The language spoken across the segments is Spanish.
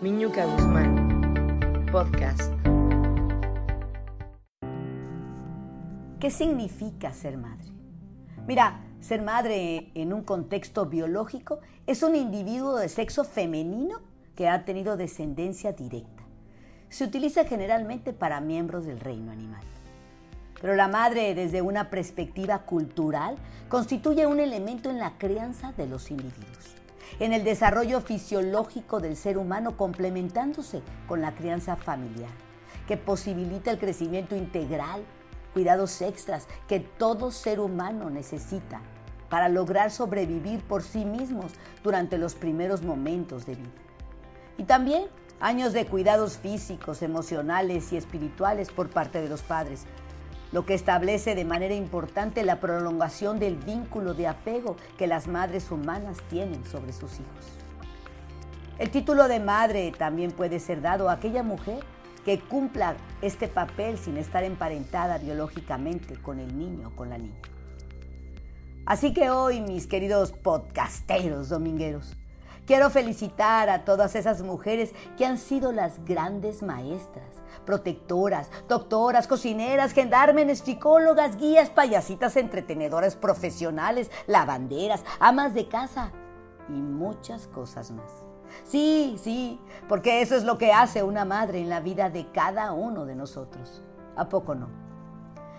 Miñuca Guzmán, podcast. ¿Qué significa ser madre? Mira, ser madre en un contexto biológico es un individuo de sexo femenino que ha tenido descendencia directa. Se utiliza generalmente para miembros del reino animal. Pero la madre, desde una perspectiva cultural, constituye un elemento en la crianza de los individuos, en el desarrollo fisiológico del ser humano complementándose con la crianza familiar, que posibilita el crecimiento integral, cuidados extras que todo ser humano necesita para lograr sobrevivir por sí mismos durante los primeros momentos de vida. Y también años de cuidados físicos, emocionales y espirituales por parte de los padres, lo que establece de manera importante la prolongación del vínculo de apego que las madres humanas tienen sobre sus hijos. El título de madre también puede ser dado a aquella mujer que cumpla este papel sin estar emparentada biológicamente con el niño o con la niña. Así que hoy, mis queridos podcasteros domingueros, quiero felicitar a todas esas mujeres que han sido las grandes maestras, protectoras, doctoras, cocineras, gendármenes, psicólogas, guías, payasitas, entretenedoras profesionales, lavanderas, amas de casa y muchas cosas más. Sí, sí, porque eso es lo que hace una madre en la vida de cada uno de nosotros. ¿A poco no?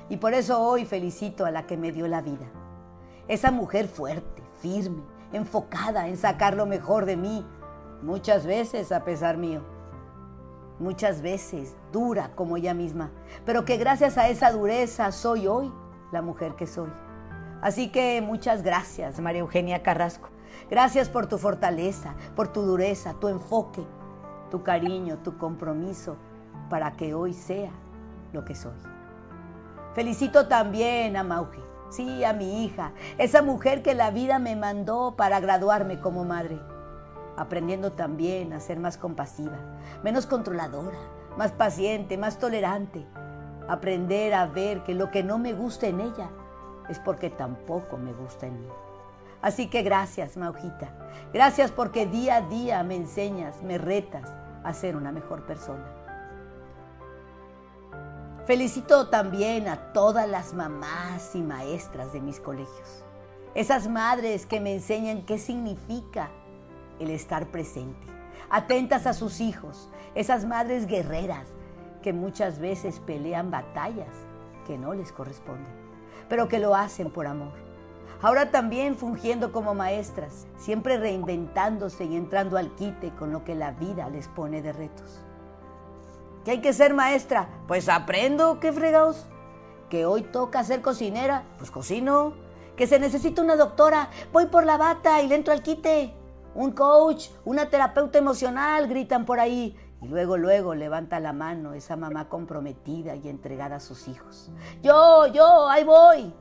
Y por eso hoy felicito a la que me dio la vida. Esa mujer fuerte, firme, enfocada en sacar lo mejor de mí, muchas veces a pesar mío. Muchas veces dura como ella misma, pero que gracias a esa dureza soy hoy la mujer que soy. Así que muchas gracias, María Eugenia Carrasco. Gracias por tu fortaleza, por tu dureza, tu enfoque, tu cariño, tu compromiso para que hoy sea lo que soy. Felicito también a Mauge, sí, a mi hija, esa mujer que la vida me mandó para graduarme como madre, aprendiendo también a ser más compasiva, menos controladora, más paciente, más tolerante, aprender a ver que lo que no me gusta en ella es porque tampoco me gusta en mí. Así que gracias, Maujita. Gracias porque día a día me enseñas, me retas a ser una mejor persona. Felicito también a todas las mamás y maestras de mis colegios. Esas madres que me enseñan qué significa el estar presente, atentas a sus hijos, esas madres guerreras que muchas veces pelean batallas que no les corresponden, pero que lo hacen por amor. Ahora también fungiendo como maestras, siempre reinventándose y entrando al quite con lo que la vida les pone de retos. ¿Que hay que ser maestra? Pues aprendo, qué fregados. Que hoy toca ser cocinera, pues cocino. Que se necesita una doctora, voy por la bata y le entro al quite. Un coach, una terapeuta emocional, gritan por ahí. Y luego, luego levanta la mano esa mamá comprometida y entregada a sus hijos. Yo, yo, ahí voy.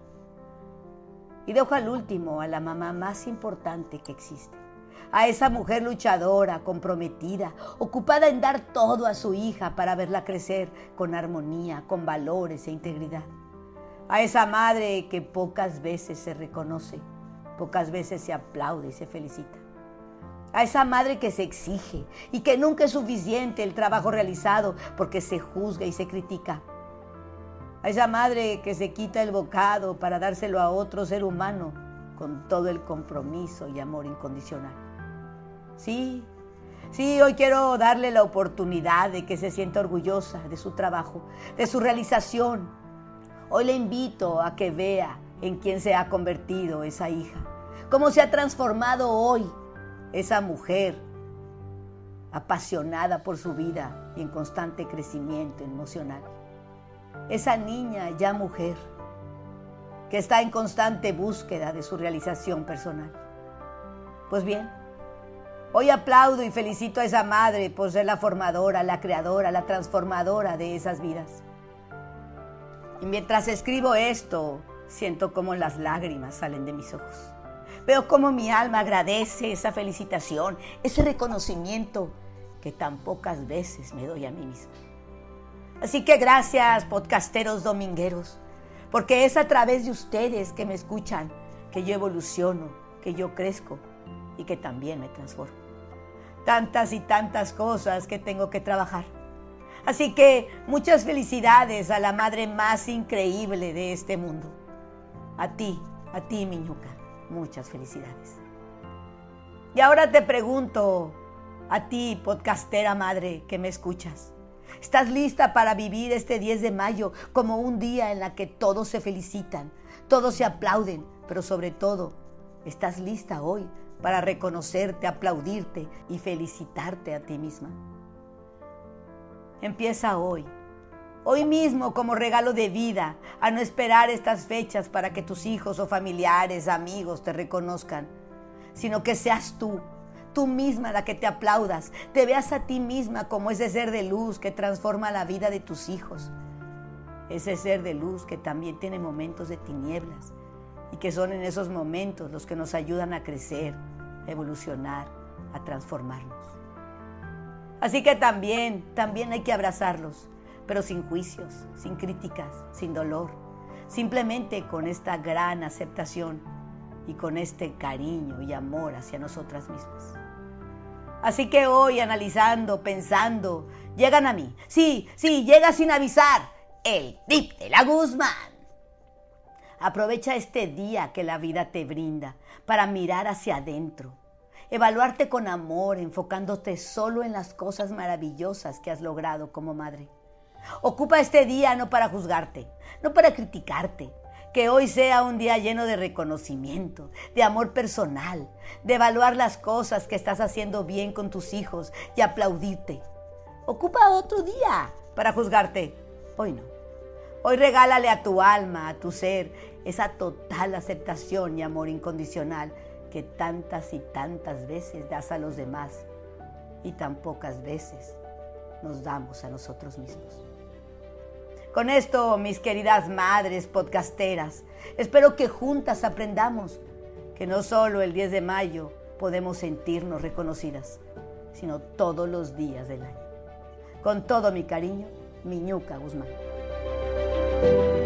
Y dejo al último a la mamá más importante que existe. A esa mujer luchadora, comprometida, ocupada en dar todo a su hija para verla crecer con armonía, con valores e integridad. A esa madre que pocas veces se reconoce, pocas veces se aplaude y se felicita. A esa madre que se exige y que nunca es suficiente el trabajo realizado porque se juzga y se critica a esa madre que se quita el bocado para dárselo a otro ser humano con todo el compromiso y amor incondicional. Sí, sí, hoy quiero darle la oportunidad de que se sienta orgullosa de su trabajo, de su realización. Hoy le invito a que vea en quién se ha convertido esa hija, cómo se ha transformado hoy esa mujer apasionada por su vida y en constante crecimiento emocional esa niña ya mujer que está en constante búsqueda de su realización personal. Pues bien, hoy aplaudo y felicito a esa madre por ser la formadora, la creadora, la transformadora de esas vidas. Y mientras escribo esto, siento como las lágrimas salen de mis ojos. Veo cómo mi alma agradece esa felicitación, ese reconocimiento que tan pocas veces me doy a mí misma. Así que gracias, podcasteros domingueros, porque es a través de ustedes que me escuchan que yo evoluciono, que yo crezco y que también me transformo. Tantas y tantas cosas que tengo que trabajar. Así que muchas felicidades a la madre más increíble de este mundo. A ti, a ti, Miñuca, muchas felicidades. Y ahora te pregunto, a ti, podcastera madre que me escuchas, ¿estás lista para vivir este 10 de mayo como un día en la que todos se felicitan, todos se aplauden, pero sobre todo, ¿estás lista hoy para reconocerte, aplaudirte y felicitarte a ti misma? Empieza hoy, hoy mismo como regalo de vida, a no esperar estas fechas para que tus hijos o familiares, amigos te reconozcan, sino que seas tú, tú misma la que te aplaudas, te veas a ti misma como ese ser de luz que transforma la vida de tus hijos, ese ser de luz que también tiene momentos de tinieblas y que son en esos momentos los que nos ayudan a crecer, evolucionar, a transformarnos. Así que también, también hay que abrazarlos, pero sin juicios, sin críticas, sin dolor, simplemente con esta gran aceptación y con este cariño y amor hacia nosotras mismas. Así que hoy analizando, pensando, llegan a mí. Sí, sí, llega sin avisar. El tip de la Guzmán. Aprovecha este día que la vida te brinda para mirar hacia adentro evaluarte con amor, enfocándote solo en las cosas maravillosas que has logrado como madre. Ocupa este día no para juzgarte, no para criticarte, que hoy sea un día lleno de reconocimiento, de amor personal, de evaluar las cosas que estás haciendo bien con tus hijos y aplaudirte. Ocupa otro día para juzgarte. Hoy no. Hoy regálale a tu alma, a tu ser, esa total aceptación y amor incondicional que tantas y tantas veces das a los demás y tan pocas veces nos damos a nosotros mismos. Con esto, mis queridas madres podcasteras, espero que juntas aprendamos que no solo el 10 de mayo podemos sentirnos reconocidas, sino todos los días del año. Con todo mi cariño, Miñuca Guzmán. Bye.